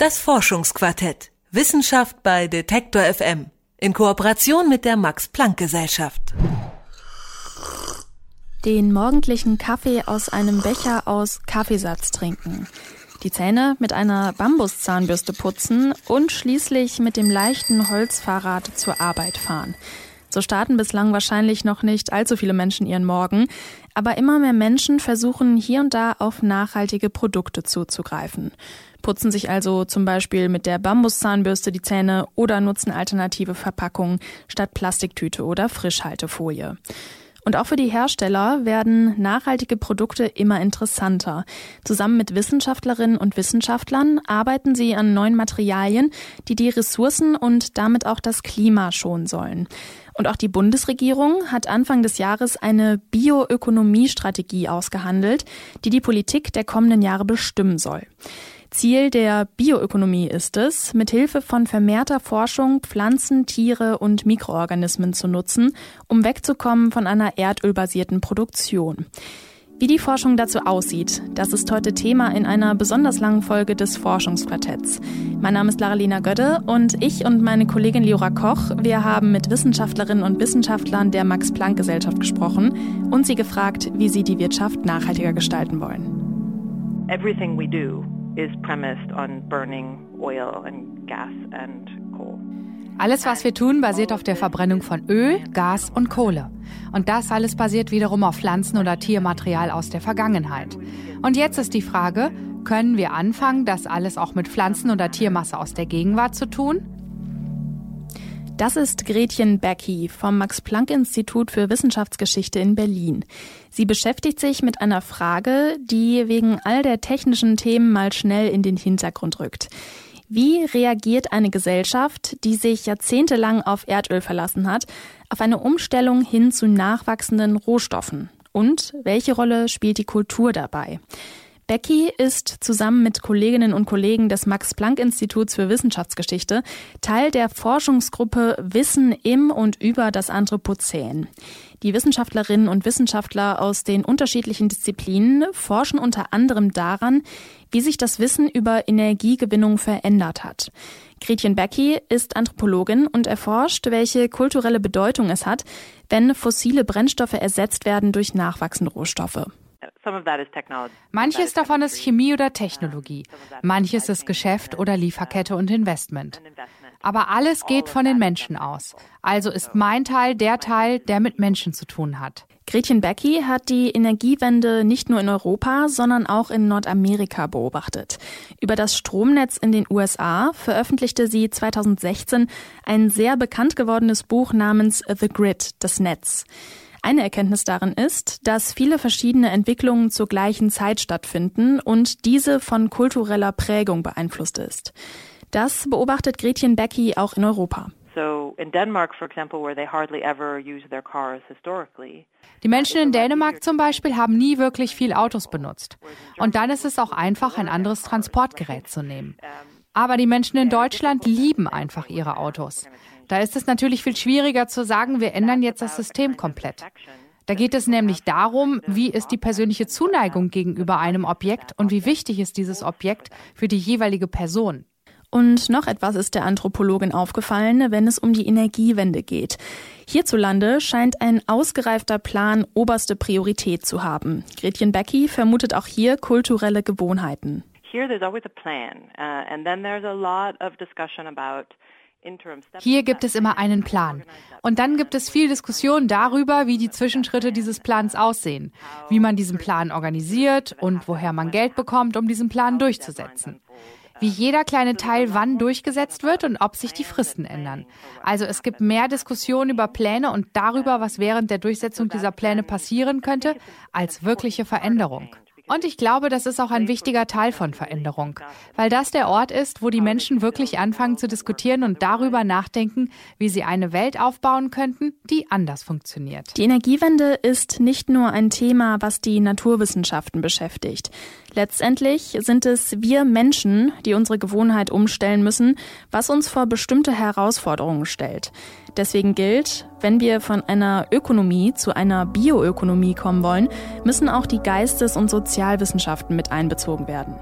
Das Forschungsquartett. Wissenschaft bei Detektor FM. In Kooperation mit der Max-Planck-Gesellschaft. Den morgendlichen Kaffee aus einem Becher aus Kaffeesatz trinken. Die Zähne mit einer Bambuszahnbürste putzen und schließlich mit dem leichten Holzfahrrad zur Arbeit fahren. So starten bislang wahrscheinlich noch nicht allzu viele Menschen ihren Morgen, aber immer mehr Menschen versuchen hier und da auf nachhaltige Produkte zuzugreifen. Putzen sich also zum Beispiel mit der Bambuszahnbürste die Zähne oder nutzen alternative Verpackungen statt Plastiktüte oder Frischhaltefolie. Und auch für die Hersteller werden nachhaltige Produkte immer interessanter. Zusammen mit Wissenschaftlerinnen und Wissenschaftlern arbeiten sie an neuen Materialien, die die Ressourcen und damit auch das Klima schonen sollen. Und auch die Bundesregierung hat Anfang des Jahres eine Bioökonomiestrategie ausgehandelt, die die Politik der kommenden Jahre bestimmen soll. Ziel der Bioökonomie ist es, mithilfe von vermehrter Forschung Pflanzen, Tiere und Mikroorganismen zu nutzen, um wegzukommen von einer erdölbasierten Produktion. Wie die Forschung dazu aussieht, das ist heute Thema in einer besonders langen Folge des Forschungsquartetts. Mein Name ist Laralina Gödde und ich und meine Kollegin Liora Koch, wir haben mit Wissenschaftlerinnen und Wissenschaftlern der Max-Planck-Gesellschaft gesprochen und sie gefragt, wie sie die Wirtschaft nachhaltiger gestalten wollen. Everything we do is premised on burning oil and gas and coal. Alles, was wir tun, basiert auf der Verbrennung von Öl, Gas und Kohle. Und das alles basiert wiederum auf Pflanzen- oder Tiermaterial aus der Vergangenheit. Und jetzt ist die Frage, können wir anfangen, das alles auch mit Pflanzen- oder Tiermasse aus der Gegenwart zu tun? Das ist Gretchen Becky vom Max-Planck-Institut für Wissenschaftsgeschichte in Berlin. Sie beschäftigt sich mit einer Frage, die wegen all der technischen Themen mal schnell in den Hintergrund rückt. Wie reagiert eine Gesellschaft, die sich jahrzehntelang auf Erdöl verlassen hat, auf eine Umstellung hin zu nachwachsenden Rohstoffen? Und welche Rolle spielt die Kultur dabei? Becky ist zusammen mit Kolleginnen und Kollegen des Max-Planck-Instituts für Wissenschaftsgeschichte Teil der Forschungsgruppe Wissen im und über das Anthropozän. Die Wissenschaftlerinnen und Wissenschaftler aus den unterschiedlichen Disziplinen forschen unter anderem daran, wie sich das Wissen über Energiegewinnung verändert hat. Gretchen Becky ist Anthropologin und erforscht, welche kulturelle Bedeutung es hat, wenn fossile Brennstoffe ersetzt werden durch nachwachsende Rohstoffe. Manches davon ist Chemie oder Technologie, manches ist Geschäft oder Lieferkette und Investment. Aber alles geht von den Menschen aus. Also ist mein Teil der Teil, der mit Menschen zu tun hat. Gretchen Becky hat die Energiewende nicht nur in Europa, sondern auch in Nordamerika beobachtet. Über das Stromnetz in den USA veröffentlichte sie 2016 ein sehr bekannt gewordenes Buch namens The Grid, das Netz. Eine Erkenntnis darin ist, dass viele verschiedene Entwicklungen zur gleichen Zeit stattfinden und diese von kultureller Prägung beeinflusst ist. Das beobachtet Gretchen Becky auch in Europa. Die Menschen in Dänemark zum Beispiel haben nie wirklich viel Autos benutzt. Und dann ist es auch einfach, ein anderes Transportgerät zu nehmen. Aber die Menschen in Deutschland lieben einfach ihre Autos. Da ist es natürlich viel schwieriger zu sagen, wir ändern jetzt das System komplett. Da geht es nämlich darum, wie ist die persönliche Zuneigung gegenüber einem Objekt und wie wichtig ist dieses Objekt für die jeweilige Person. Und noch etwas ist der Anthropologin aufgefallen, wenn es um die Energiewende geht. Hierzulande scheint ein ausgereifter Plan oberste Priorität zu haben. Gretchen Becky vermutet auch hier kulturelle Gewohnheiten. Here there's always a plan, uh, and then there's a lot of discussion about hier gibt es immer einen Plan. Und dann gibt es viel Diskussion darüber, wie die Zwischenschritte dieses Plans aussehen, wie man diesen Plan organisiert und woher man Geld bekommt, um diesen Plan durchzusetzen. Wie jeder kleine Teil wann durchgesetzt wird und ob sich die Fristen ändern. Also es gibt mehr Diskussion über Pläne und darüber, was während der Durchsetzung dieser Pläne passieren könnte, als wirkliche Veränderung. Und ich glaube, das ist auch ein wichtiger Teil von Veränderung, weil das der Ort ist, wo die Menschen wirklich anfangen zu diskutieren und darüber nachdenken, wie sie eine Welt aufbauen könnten, die anders funktioniert. Die Energiewende ist nicht nur ein Thema, was die Naturwissenschaften beschäftigt. Letztendlich sind es wir Menschen, die unsere Gewohnheit umstellen müssen, was uns vor bestimmte Herausforderungen stellt. Deswegen gilt, wenn wir von einer Ökonomie zu einer Bioökonomie kommen wollen, müssen auch die Geistes- und Sozialwissenschaften mit einbezogen werden.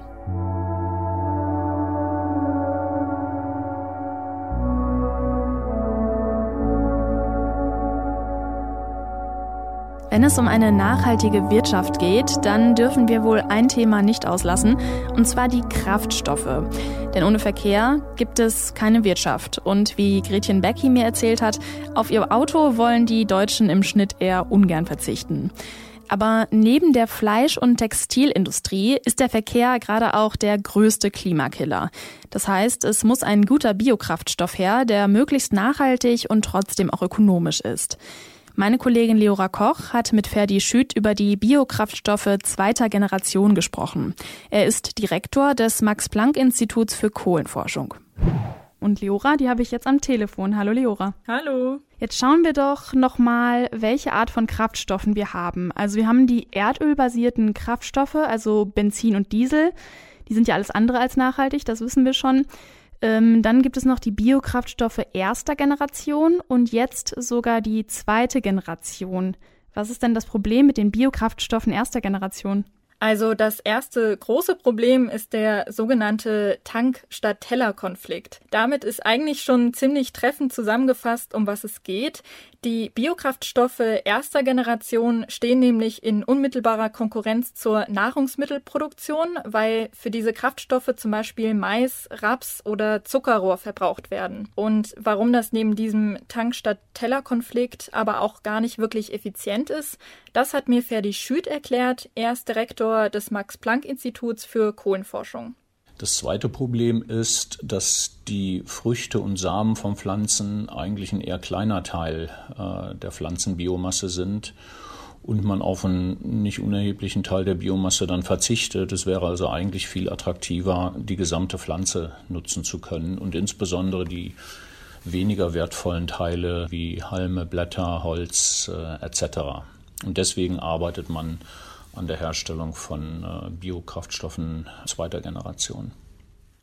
Wenn es um eine nachhaltige Wirtschaft geht, dann dürfen wir wohl ein Thema nicht auslassen, und zwar die Kraftstoffe. Denn ohne Verkehr gibt es keine Wirtschaft. Und wie Gretchen Becky mir erzählt hat, auf ihr Auto wollen die Deutschen im Schnitt eher ungern verzichten. Aber neben der Fleisch- und Textilindustrie ist der Verkehr gerade auch der größte Klimakiller. Das heißt, es muss ein guter Biokraftstoff her, der möglichst nachhaltig und trotzdem auch ökonomisch ist. Meine Kollegin Leora Koch hat mit Ferdi Schütt über die Biokraftstoffe zweiter Generation gesprochen. Er ist Direktor des Max-Planck-Instituts für Kohlenforschung. Und Leora, die habe ich jetzt am Telefon. Hallo Leora. Hallo. Jetzt schauen wir doch nochmal, welche Art von Kraftstoffen wir haben. Also wir haben die erdölbasierten Kraftstoffe, also Benzin und Diesel. Die sind ja alles andere als nachhaltig, das wissen wir schon. Ähm, dann gibt es noch die Biokraftstoffe erster Generation und jetzt sogar die zweite Generation. Was ist denn das Problem mit den Biokraftstoffen erster Generation? Also das erste große Problem ist der sogenannte Tank-statt-Teller-Konflikt. Damit ist eigentlich schon ziemlich treffend zusammengefasst, um was es geht. Die Biokraftstoffe erster Generation stehen nämlich in unmittelbarer Konkurrenz zur Nahrungsmittelproduktion, weil für diese Kraftstoffe zum Beispiel Mais, Raps oder Zuckerrohr verbraucht werden. Und warum das neben diesem Tank-statt-Teller-Konflikt aber auch gar nicht wirklich effizient ist, das hat mir Ferdi Schüt erklärt. Er ist Direktor des Max-Planck-Instituts für Kohlenforschung. Das zweite Problem ist, dass die Früchte und Samen von Pflanzen eigentlich ein eher kleiner Teil äh, der Pflanzenbiomasse sind und man auf einen nicht unerheblichen Teil der Biomasse dann verzichtet. Es wäre also eigentlich viel attraktiver, die gesamte Pflanze nutzen zu können und insbesondere die weniger wertvollen Teile wie Halme, Blätter, Holz äh, etc. Und deswegen arbeitet man an der Herstellung von äh, Biokraftstoffen zweiter Generation.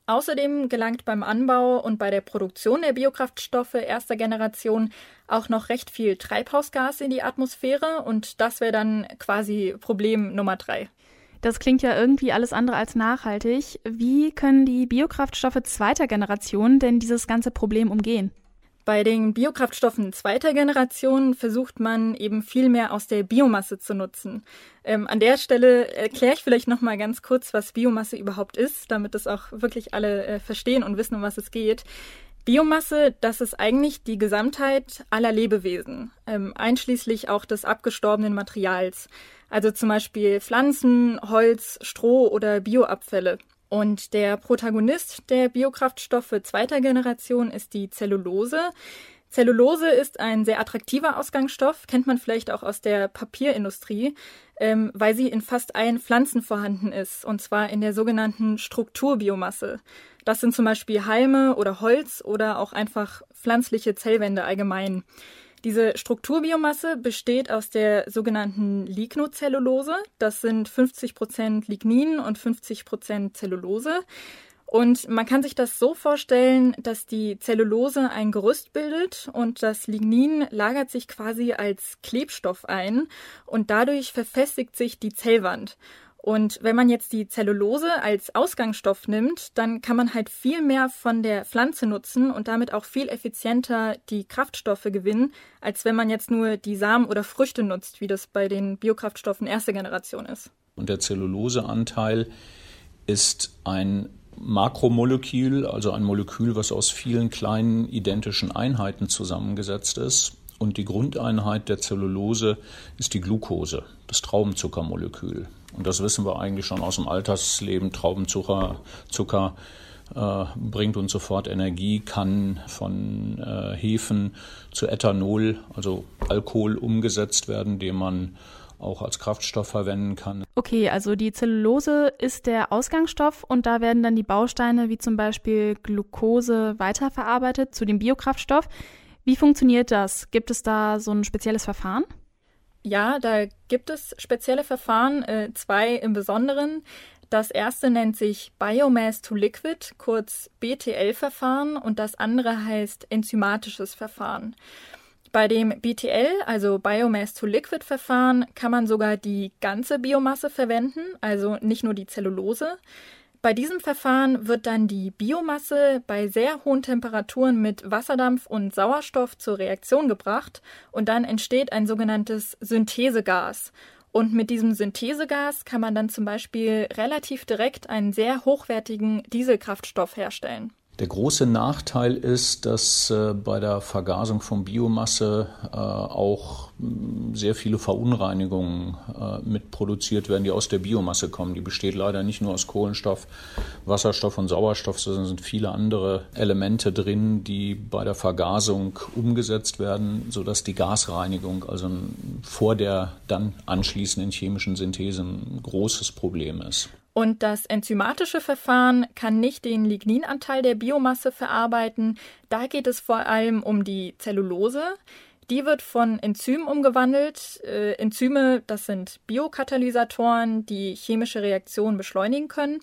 Außerdem gelangt beim Anbau und bei der Produktion der Biokraftstoffe erster Generation auch noch recht viel Treibhausgas in die Atmosphäre und das wäre dann quasi Problem Nummer drei. Das klingt ja irgendwie alles andere als nachhaltig. Wie können die Biokraftstoffe zweiter Generation denn dieses ganze Problem umgehen? Bei den Biokraftstoffen zweiter Generation versucht man eben viel mehr aus der Biomasse zu nutzen. Ähm, an der Stelle erkläre ich vielleicht noch mal ganz kurz, was Biomasse überhaupt ist, damit das auch wirklich alle äh, verstehen und wissen, um was es geht. Biomasse, das ist eigentlich die Gesamtheit aller Lebewesen, ähm, einschließlich auch des abgestorbenen Materials. Also zum Beispiel Pflanzen, Holz, Stroh oder Bioabfälle. Und der Protagonist der Biokraftstoffe zweiter Generation ist die Zellulose. Zellulose ist ein sehr attraktiver Ausgangsstoff, kennt man vielleicht auch aus der Papierindustrie, ähm, weil sie in fast allen Pflanzen vorhanden ist, und zwar in der sogenannten Strukturbiomasse. Das sind zum Beispiel Halme oder Holz oder auch einfach pflanzliche Zellwände allgemein. Diese Strukturbiomasse besteht aus der sogenannten Lignocellulose. Das sind 50 Prozent Lignin und 50 Prozent Zellulose. Und man kann sich das so vorstellen, dass die Zellulose ein Gerüst bildet und das Lignin lagert sich quasi als Klebstoff ein und dadurch verfestigt sich die Zellwand. Und wenn man jetzt die Zellulose als Ausgangsstoff nimmt, dann kann man halt viel mehr von der Pflanze nutzen und damit auch viel effizienter die Kraftstoffe gewinnen, als wenn man jetzt nur die Samen oder Früchte nutzt, wie das bei den Biokraftstoffen erster Generation ist. Und der Zelluloseanteil ist ein Makromolekül, also ein Molekül, was aus vielen kleinen identischen Einheiten zusammengesetzt ist. Und die Grundeinheit der Zellulose ist die Glucose, das Traubenzuckermolekül. Und das wissen wir eigentlich schon aus dem Altersleben. Traubenzucker Zucker, äh, bringt uns sofort Energie, kann von äh, Hefen zu Ethanol, also Alkohol, umgesetzt werden, den man auch als Kraftstoff verwenden kann. Okay, also die Zellulose ist der Ausgangsstoff und da werden dann die Bausteine wie zum Beispiel Glucose weiterverarbeitet zu dem Biokraftstoff. Wie funktioniert das? Gibt es da so ein spezielles Verfahren? Ja, da gibt es spezielle Verfahren, äh, zwei im Besonderen. Das erste nennt sich Biomass to Liquid, kurz BTL-Verfahren, und das andere heißt enzymatisches Verfahren. Bei dem BTL, also Biomass to Liquid Verfahren, kann man sogar die ganze Biomasse verwenden, also nicht nur die Zellulose. Bei diesem Verfahren wird dann die Biomasse bei sehr hohen Temperaturen mit Wasserdampf und Sauerstoff zur Reaktion gebracht und dann entsteht ein sogenanntes Synthesegas. Und mit diesem Synthesegas kann man dann zum Beispiel relativ direkt einen sehr hochwertigen Dieselkraftstoff herstellen. Der große Nachteil ist, dass äh, bei der Vergasung von Biomasse äh, auch mh, sehr viele Verunreinigungen äh, mitproduziert werden, die aus der Biomasse kommen. Die besteht leider nicht nur aus Kohlenstoff, Wasserstoff und Sauerstoff, sondern sind viele andere Elemente drin, die bei der Vergasung umgesetzt werden, sodass die Gasreinigung, also vor der dann anschließenden chemischen Synthese, ein großes Problem ist. Und das enzymatische Verfahren kann nicht den Ligninanteil der Biomasse verarbeiten. Da geht es vor allem um die Zellulose. Die wird von Enzymen umgewandelt. Äh, Enzyme, das sind Biokatalysatoren, die chemische Reaktionen beschleunigen können.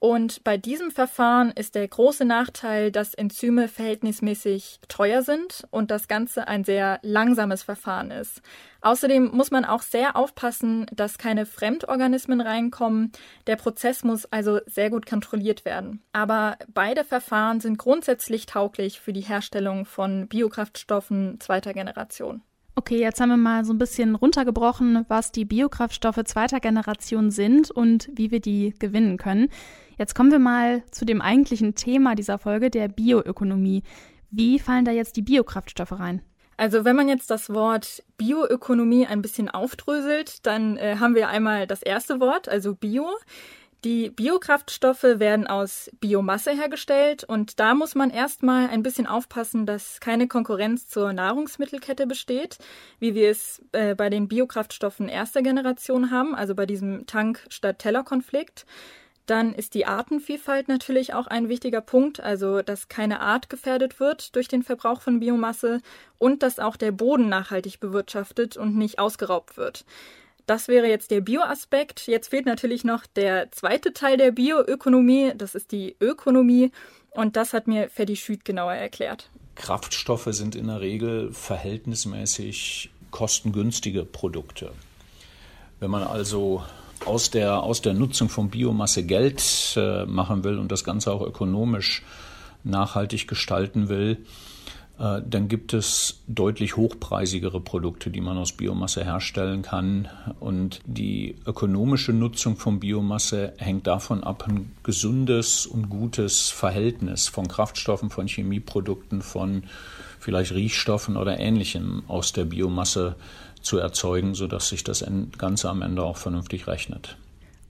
Und bei diesem Verfahren ist der große Nachteil, dass Enzyme verhältnismäßig teuer sind und das Ganze ein sehr langsames Verfahren ist. Außerdem muss man auch sehr aufpassen, dass keine Fremdorganismen reinkommen. Der Prozess muss also sehr gut kontrolliert werden. Aber beide Verfahren sind grundsätzlich tauglich für die Herstellung von Biokraftstoffen zweiter Generation. Okay, jetzt haben wir mal so ein bisschen runtergebrochen, was die Biokraftstoffe zweiter Generation sind und wie wir die gewinnen können. Jetzt kommen wir mal zu dem eigentlichen Thema dieser Folge, der Bioökonomie. Wie fallen da jetzt die Biokraftstoffe rein? Also wenn man jetzt das Wort Bioökonomie ein bisschen aufdröselt, dann äh, haben wir einmal das erste Wort, also Bio. Die Biokraftstoffe werden aus Biomasse hergestellt und da muss man erstmal ein bisschen aufpassen, dass keine Konkurrenz zur Nahrungsmittelkette besteht, wie wir es äh, bei den Biokraftstoffen erster Generation haben, also bei diesem Tank statt Teller Konflikt. Dann ist die Artenvielfalt natürlich auch ein wichtiger Punkt, also dass keine Art gefährdet wird durch den Verbrauch von Biomasse und dass auch der Boden nachhaltig bewirtschaftet und nicht ausgeraubt wird. Das wäre jetzt der Bioaspekt. Jetzt fehlt natürlich noch der zweite Teil der Bioökonomie, das ist die Ökonomie und das hat mir Ferdi Schüt genauer erklärt. Kraftstoffe sind in der Regel verhältnismäßig kostengünstige Produkte. Wenn man also aus der, aus der Nutzung von Biomasse Geld äh, machen will und das Ganze auch ökonomisch nachhaltig gestalten will, äh, dann gibt es deutlich hochpreisigere Produkte, die man aus Biomasse herstellen kann. Und die ökonomische Nutzung von Biomasse hängt davon ab, ein gesundes und gutes Verhältnis von Kraftstoffen, von Chemieprodukten, von vielleicht Riechstoffen oder Ähnlichem aus der Biomasse zu erzeugen, sodass sich das Ganze am Ende auch vernünftig rechnet.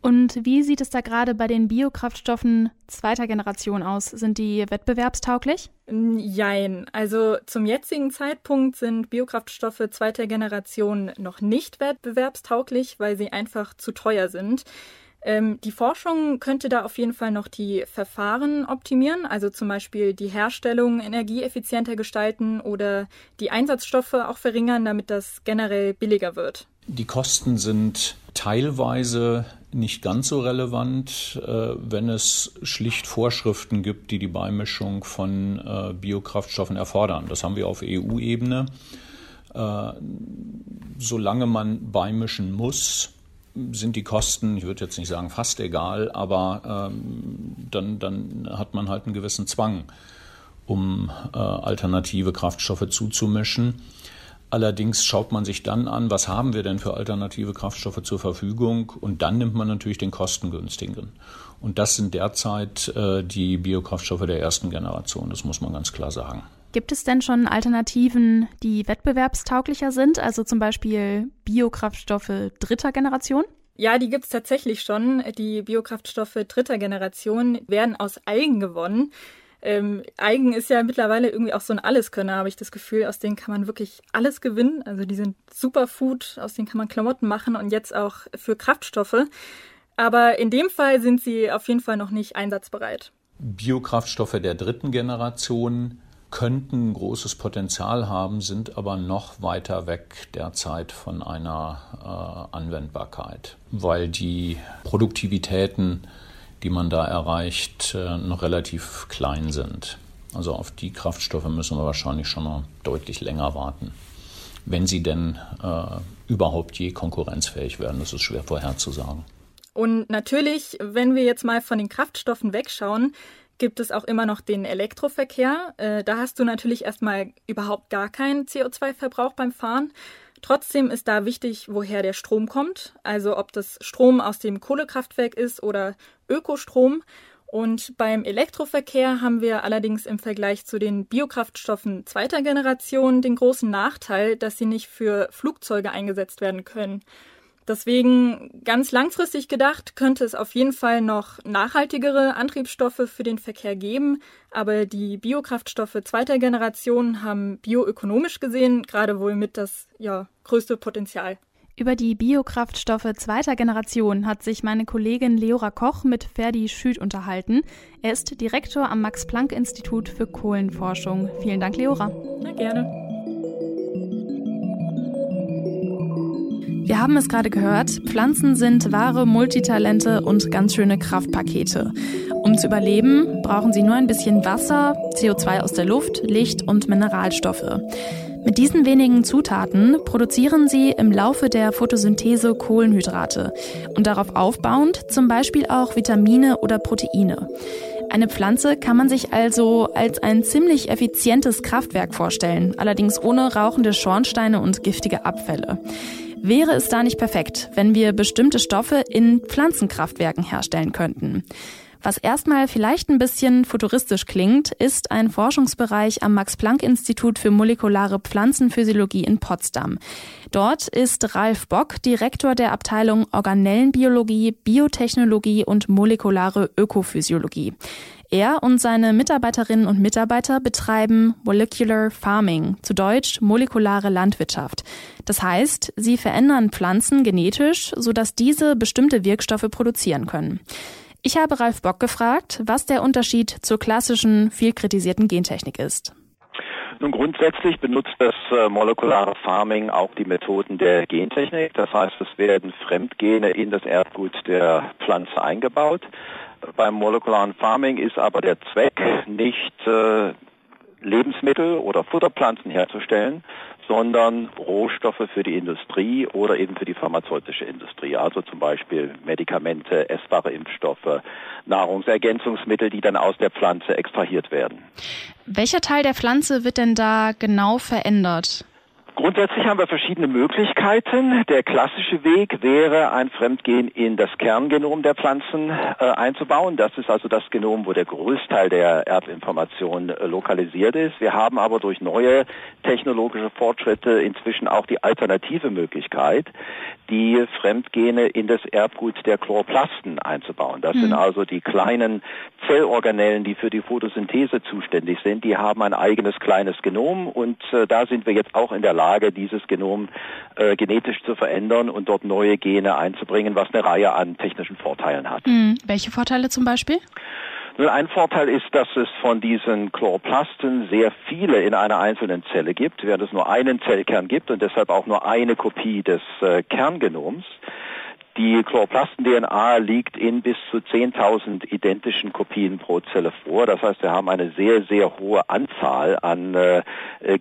Und wie sieht es da gerade bei den Biokraftstoffen zweiter Generation aus? Sind die wettbewerbstauglich? Jein. Also zum jetzigen Zeitpunkt sind Biokraftstoffe zweiter Generation noch nicht wettbewerbstauglich, weil sie einfach zu teuer sind. Ähm, die Forschung könnte da auf jeden Fall noch die Verfahren optimieren, also zum Beispiel die Herstellung energieeffizienter gestalten oder die Einsatzstoffe auch verringern, damit das generell billiger wird. Die Kosten sind teilweise nicht ganz so relevant, äh, wenn es schlicht Vorschriften gibt, die die Beimischung von äh, Biokraftstoffen erfordern. Das haben wir auf EU-Ebene. Äh, solange man beimischen muss, sind die Kosten, ich würde jetzt nicht sagen fast egal, aber ähm, dann, dann hat man halt einen gewissen Zwang, um äh, alternative Kraftstoffe zuzumischen. Allerdings schaut man sich dann an, was haben wir denn für alternative Kraftstoffe zur Verfügung und dann nimmt man natürlich den kostengünstigen. Und das sind derzeit äh, die Biokraftstoffe der ersten Generation, das muss man ganz klar sagen. Gibt es denn schon Alternativen, die wettbewerbstauglicher sind, also zum Beispiel Biokraftstoffe dritter Generation? Ja, die gibt es tatsächlich schon. Die Biokraftstoffe dritter Generation werden aus Algen gewonnen. Ähm, Algen ist ja mittlerweile irgendwie auch so ein Alleskönner, habe ich das Gefühl. Aus denen kann man wirklich alles gewinnen. Also die sind Superfood, aus denen kann man Klamotten machen und jetzt auch für Kraftstoffe. Aber in dem Fall sind sie auf jeden Fall noch nicht einsatzbereit. Biokraftstoffe der dritten Generation könnten großes Potenzial haben, sind aber noch weiter weg derzeit von einer äh, Anwendbarkeit, weil die Produktivitäten, die man da erreicht, äh, noch relativ klein sind. Also auf die Kraftstoffe müssen wir wahrscheinlich schon noch deutlich länger warten, wenn sie denn äh, überhaupt je konkurrenzfähig werden. Das ist schwer vorherzusagen. Und natürlich, wenn wir jetzt mal von den Kraftstoffen wegschauen, gibt es auch immer noch den Elektroverkehr. Äh, da hast du natürlich erstmal überhaupt gar keinen CO2-Verbrauch beim Fahren. Trotzdem ist da wichtig, woher der Strom kommt, also ob das Strom aus dem Kohlekraftwerk ist oder Ökostrom. Und beim Elektroverkehr haben wir allerdings im Vergleich zu den Biokraftstoffen zweiter Generation den großen Nachteil, dass sie nicht für Flugzeuge eingesetzt werden können. Deswegen ganz langfristig gedacht könnte es auf jeden Fall noch nachhaltigere Antriebsstoffe für den Verkehr geben, aber die Biokraftstoffe zweiter Generation haben bioökonomisch gesehen gerade wohl mit das ja, größte Potenzial. Über die Biokraftstoffe zweiter Generation hat sich meine Kollegin Leora Koch mit Ferdi Schüt unterhalten. Er ist Direktor am Max-Planck-Institut für Kohlenforschung. Vielen Dank, Leora. Na gerne. Wir haben es gerade gehört, Pflanzen sind wahre Multitalente und ganz schöne Kraftpakete. Um zu überleben, brauchen sie nur ein bisschen Wasser, CO2 aus der Luft, Licht und Mineralstoffe. Mit diesen wenigen Zutaten produzieren sie im Laufe der Photosynthese Kohlenhydrate und darauf aufbauend zum Beispiel auch Vitamine oder Proteine. Eine Pflanze kann man sich also als ein ziemlich effizientes Kraftwerk vorstellen, allerdings ohne rauchende Schornsteine und giftige Abfälle. Wäre es da nicht perfekt, wenn wir bestimmte Stoffe in Pflanzenkraftwerken herstellen könnten? Was erstmal vielleicht ein bisschen futuristisch klingt, ist ein Forschungsbereich am Max-Planck-Institut für molekulare Pflanzenphysiologie in Potsdam. Dort ist Ralf Bock Direktor der Abteilung Organellenbiologie, Biotechnologie und molekulare Ökophysiologie. Er und seine Mitarbeiterinnen und Mitarbeiter betreiben Molecular Farming, zu Deutsch molekulare Landwirtschaft. Das heißt, sie verändern Pflanzen genetisch, sodass diese bestimmte Wirkstoffe produzieren können. Ich habe Ralf Bock gefragt, was der Unterschied zur klassischen, viel kritisierten Gentechnik ist. Nun grundsätzlich benutzt das äh, molekulare Farming auch die Methoden der Gentechnik. Das heißt, es werden Fremdgene in das Erbgut der Pflanze eingebaut. Beim molekularen Farming ist aber der Zweck nicht äh, Lebensmittel oder Futterpflanzen herzustellen, sondern Rohstoffe für die Industrie oder eben für die pharmazeutische Industrie. Also zum Beispiel Medikamente, essbare Impfstoffe, Nahrungsergänzungsmittel, die dann aus der Pflanze extrahiert werden. Welcher Teil der Pflanze wird denn da genau verändert? Grundsätzlich haben wir verschiedene Möglichkeiten. Der klassische Weg wäre, ein Fremdgen in das Kerngenom der Pflanzen äh, einzubauen. Das ist also das Genom, wo der Großteil der Erbinformation äh, lokalisiert ist. Wir haben aber durch neue technologische Fortschritte inzwischen auch die alternative Möglichkeit, die Fremdgene in das Erbgut der Chloroplasten einzubauen. Das mhm. sind also die kleinen Zellorganellen, die für die Photosynthese zuständig sind. Die haben ein eigenes kleines Genom und äh, da sind wir jetzt auch in der Lage, dieses Genom äh, genetisch zu verändern und dort neue Gene einzubringen, was eine Reihe an technischen Vorteilen hat. Mhm. Welche Vorteile zum Beispiel? Nun, ein Vorteil ist, dass es von diesen Chloroplasten sehr viele in einer einzelnen Zelle gibt, während es nur einen Zellkern gibt und deshalb auch nur eine Kopie des äh, Kerngenoms. Die Chloroplasten-DNA liegt in bis zu 10.000 identischen Kopien pro Zelle vor. Das heißt, wir haben eine sehr, sehr hohe Anzahl an äh,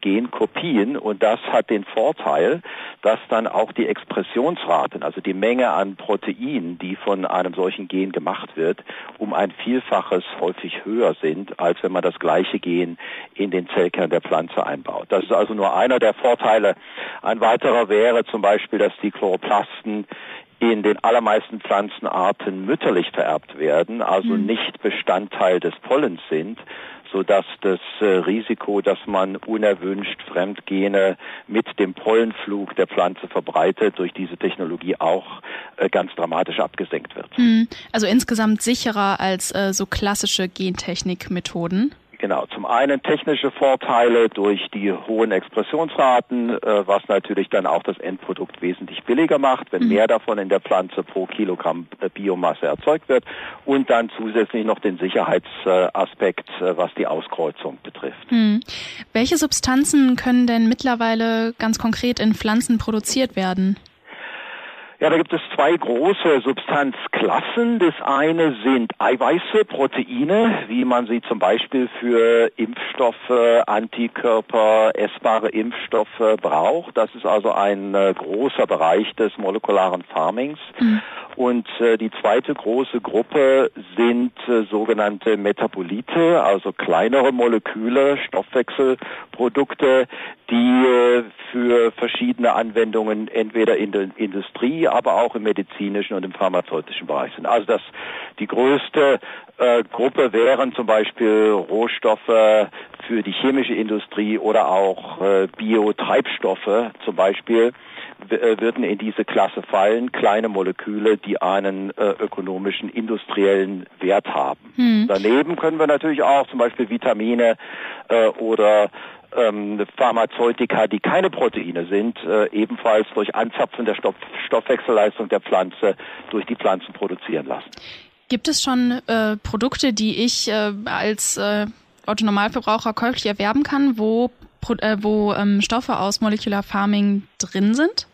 Genkopien und das hat den Vorteil, dass dann auch die Expressionsraten, also die Menge an Proteinen, die von einem solchen Gen gemacht wird, um ein Vielfaches häufig höher sind, als wenn man das gleiche Gen in den Zellkern der Pflanze einbaut. Das ist also nur einer der Vorteile. Ein weiterer wäre zum Beispiel, dass die Chloroplasten in den allermeisten Pflanzenarten mütterlich vererbt werden, also mhm. nicht Bestandteil des Pollens sind, so dass das äh, Risiko, dass man unerwünscht Fremdgene mit dem Pollenflug der Pflanze verbreitet, durch diese Technologie auch äh, ganz dramatisch abgesenkt wird. Mhm. Also insgesamt sicherer als äh, so klassische Gentechnikmethoden? Genau, zum einen technische Vorteile durch die hohen Expressionsraten, äh, was natürlich dann auch das Endprodukt wesentlich billiger macht, wenn mhm. mehr davon in der Pflanze pro Kilogramm äh, Biomasse erzeugt wird und dann zusätzlich noch den Sicherheitsaspekt, äh, was die Auskreuzung betrifft. Mhm. Welche Substanzen können denn mittlerweile ganz konkret in Pflanzen produziert werden? Ja, da gibt es zwei große Substanzklassen. Das eine sind Eiweiße, Proteine, wie man sie zum Beispiel für Impfstoffe, Antikörper, essbare Impfstoffe braucht. Das ist also ein äh, großer Bereich des molekularen Farmings. Mhm. Und äh, die zweite große Gruppe sind äh, sogenannte Metabolite, also kleinere Moleküle, Stoffwechselprodukte, die äh, für verschiedene Anwendungen entweder in der Industrie, aber auch im medizinischen und im pharmazeutischen Bereich sind. Also das die größte äh, Gruppe wären zum Beispiel Rohstoffe für die chemische Industrie oder auch äh, Biotreibstoffe zum Beispiel würden in diese Klasse fallen, kleine Moleküle, die einen äh, ökonomischen, industriellen Wert haben. Hm. Daneben können wir natürlich auch zum Beispiel Vitamine äh, oder ähm, Pharmazeutika, die keine Proteine sind, äh, ebenfalls durch Anzapfen der Stoff Stoffwechselleistung der Pflanze durch die Pflanzen produzieren lassen. Gibt es schon äh, Produkte, die ich äh, als äh, Autonormalverbraucher käuflich erwerben kann, wo, äh, wo ähm, Stoffe aus Molecular Farming drin sind?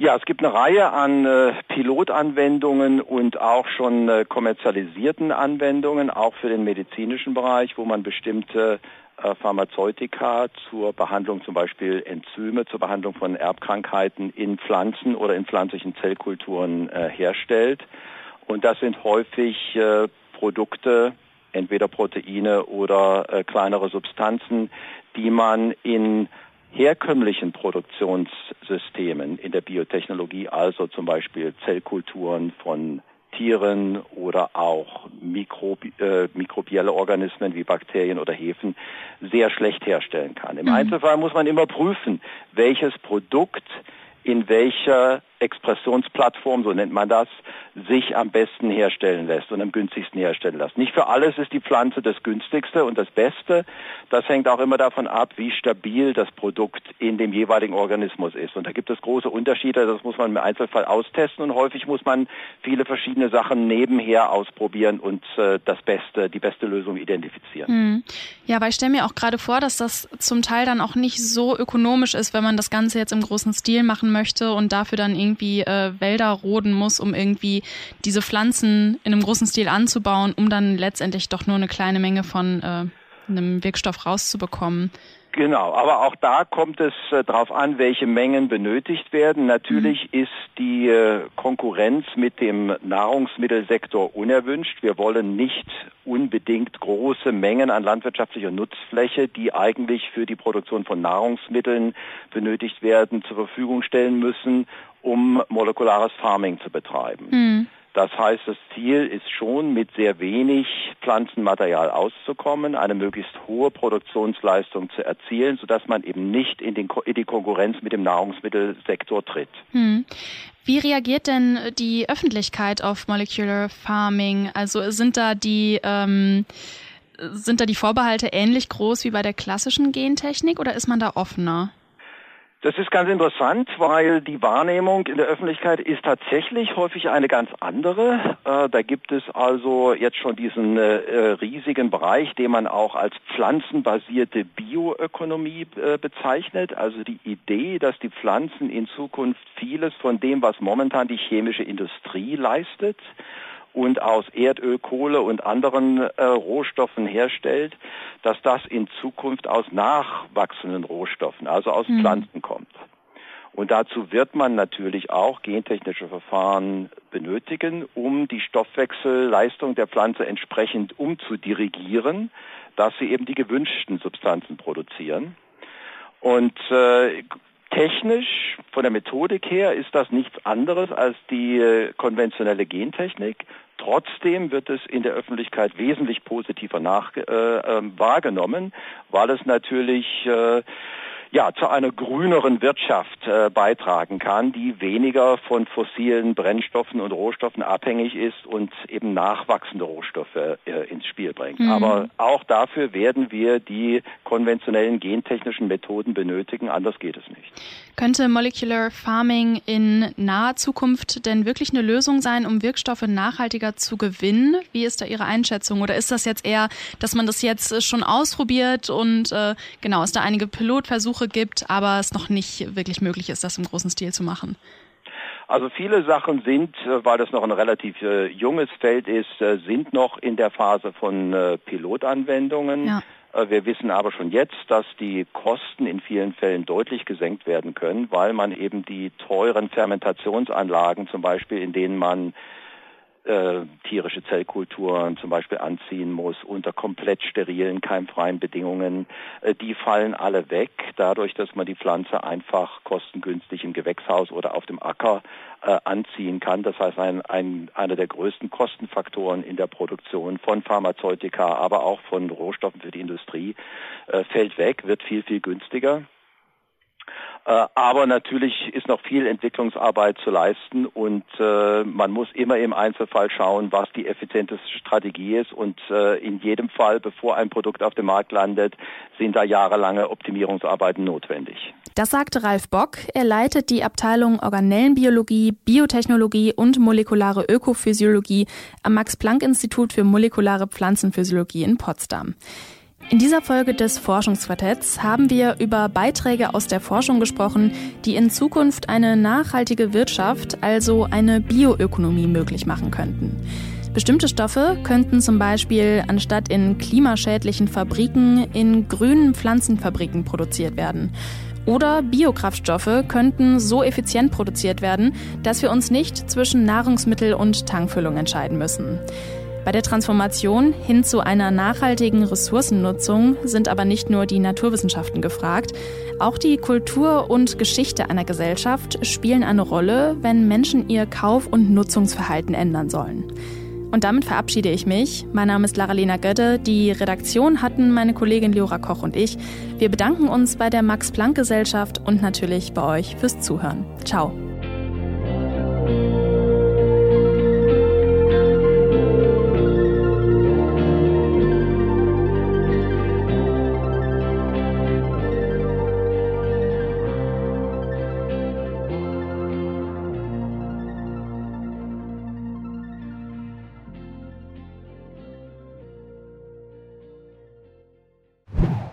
Ja, es gibt eine Reihe an äh, Pilotanwendungen und auch schon äh, kommerzialisierten Anwendungen, auch für den medizinischen Bereich, wo man bestimmte äh, Pharmazeutika zur Behandlung zum Beispiel Enzyme, zur Behandlung von Erbkrankheiten in Pflanzen oder in pflanzlichen Zellkulturen herstellt. Und das sind häufig Produkte, entweder Proteine oder kleinere Substanzen, die man in herkömmlichen Produktionssystemen in der Biotechnologie, also zum Beispiel Zellkulturen von Tieren oder auch Mikrobi äh, mikrobielle Organismen wie Bakterien oder Hefen sehr schlecht herstellen kann. Im mhm. Einzelfall muss man immer prüfen, welches Produkt in welcher Expressionsplattform, so nennt man das, sich am besten herstellen lässt und am günstigsten herstellen lässt. Nicht für alles ist die Pflanze das günstigste und das Beste. Das hängt auch immer davon ab, wie stabil das Produkt in dem jeweiligen Organismus ist. Und da gibt es große Unterschiede, das muss man im Einzelfall austesten und häufig muss man viele verschiedene Sachen nebenher ausprobieren und äh, das Beste, die beste Lösung identifizieren. Hm. Ja, weil ich stelle mir auch gerade vor, dass das zum Teil dann auch nicht so ökonomisch ist, wenn man das Ganze jetzt im großen Stil machen möchte und dafür dann irgendwie irgendwie äh, Wälder roden muss, um irgendwie diese Pflanzen in einem großen Stil anzubauen, um dann letztendlich doch nur eine kleine Menge von äh, einem Wirkstoff rauszubekommen. Genau, aber auch da kommt es äh, darauf an, welche Mengen benötigt werden. Natürlich mhm. ist die äh, Konkurrenz mit dem Nahrungsmittelsektor unerwünscht. Wir wollen nicht unbedingt große Mengen an landwirtschaftlicher Nutzfläche, die eigentlich für die Produktion von Nahrungsmitteln benötigt werden, zur Verfügung stellen müssen, um molekulares Farming zu betreiben. Mhm. Das heißt, das Ziel ist schon, mit sehr wenig Pflanzenmaterial auszukommen, eine möglichst hohe Produktionsleistung zu erzielen, sodass man eben nicht in, den, in die Konkurrenz mit dem Nahrungsmittelsektor tritt. Hm. Wie reagiert denn die Öffentlichkeit auf Molecular Farming? Also sind da die ähm, sind da die Vorbehalte ähnlich groß wie bei der klassischen Gentechnik oder ist man da offener? Das ist ganz interessant, weil die Wahrnehmung in der Öffentlichkeit ist tatsächlich häufig eine ganz andere. Äh, da gibt es also jetzt schon diesen äh, riesigen Bereich, den man auch als pflanzenbasierte Bioökonomie äh, bezeichnet. Also die Idee, dass die Pflanzen in Zukunft vieles von dem, was momentan die chemische Industrie leistet, und aus Erdöl, Kohle und anderen äh, Rohstoffen herstellt, dass das in Zukunft aus nachwachsenden Rohstoffen, also aus mhm. Pflanzen kommt. Und dazu wird man natürlich auch gentechnische Verfahren benötigen, um die Stoffwechselleistung der Pflanze entsprechend umzudirigieren, dass sie eben die gewünschten Substanzen produzieren. Und äh, Technisch, von der Methodik her, ist das nichts anderes als die äh, konventionelle Gentechnik. Trotzdem wird es in der Öffentlichkeit wesentlich positiver nach, äh, äh, wahrgenommen, weil es natürlich äh, ja, zu einer grüneren Wirtschaft äh, beitragen kann, die weniger von fossilen Brennstoffen und Rohstoffen abhängig ist und eben nachwachsende Rohstoffe äh, ins Spiel bringt. Mhm. Aber auch dafür werden wir die konventionellen gentechnischen Methoden benötigen, anders geht es nicht. Könnte Molecular Farming in naher Zukunft denn wirklich eine Lösung sein, um Wirkstoffe nachhaltiger zu gewinnen? Wie ist da Ihre Einschätzung? Oder ist das jetzt eher, dass man das jetzt schon ausprobiert und äh, genau, es da einige Pilotversuche Versuche gibt, aber es noch nicht wirklich möglich ist, das im großen Stil zu machen. Also viele Sachen sind, äh, weil das noch ein relativ äh, junges Feld ist, äh, sind noch in der Phase von äh, Pilotanwendungen. Ja. Äh, wir wissen aber schon jetzt, dass die Kosten in vielen Fällen deutlich gesenkt werden können, weil man eben die teuren Fermentationsanlagen zum Beispiel, in denen man äh, tierische Zellkulturen zum Beispiel anziehen muss unter komplett sterilen, keimfreien Bedingungen, äh, die fallen alle weg, dadurch, dass man die Pflanze einfach kostengünstig im Gewächshaus oder auf dem Acker äh, anziehen kann. Das heißt, ein, ein, einer der größten Kostenfaktoren in der Produktion von Pharmazeutika, aber auch von Rohstoffen für die Industrie äh, fällt weg, wird viel, viel günstiger. Äh, aber natürlich ist noch viel Entwicklungsarbeit zu leisten und äh, man muss immer im Einzelfall schauen, was die effizienteste Strategie ist. Und äh, in jedem Fall, bevor ein Produkt auf dem Markt landet, sind da jahrelange Optimierungsarbeiten notwendig. Das sagte Ralf Bock. Er leitet die Abteilung Organellenbiologie, Biotechnologie und molekulare Ökophysiologie am Max-Planck-Institut für molekulare Pflanzenphysiologie in Potsdam. In dieser Folge des Forschungsquartetts haben wir über Beiträge aus der Forschung gesprochen, die in Zukunft eine nachhaltige Wirtschaft, also eine Bioökonomie möglich machen könnten. Bestimmte Stoffe könnten zum Beispiel anstatt in klimaschädlichen Fabriken in grünen Pflanzenfabriken produziert werden. Oder Biokraftstoffe könnten so effizient produziert werden, dass wir uns nicht zwischen Nahrungsmittel und Tankfüllung entscheiden müssen. Bei der Transformation hin zu einer nachhaltigen Ressourcennutzung sind aber nicht nur die Naturwissenschaften gefragt, auch die Kultur und Geschichte einer Gesellschaft spielen eine Rolle, wenn Menschen ihr Kauf- und Nutzungsverhalten ändern sollen. Und damit verabschiede ich mich. Mein Name ist Lara-Lena Götte. Die Redaktion hatten meine Kollegin Leora Koch und ich. Wir bedanken uns bei der Max-Planck-Gesellschaft und natürlich bei euch fürs Zuhören. Ciao.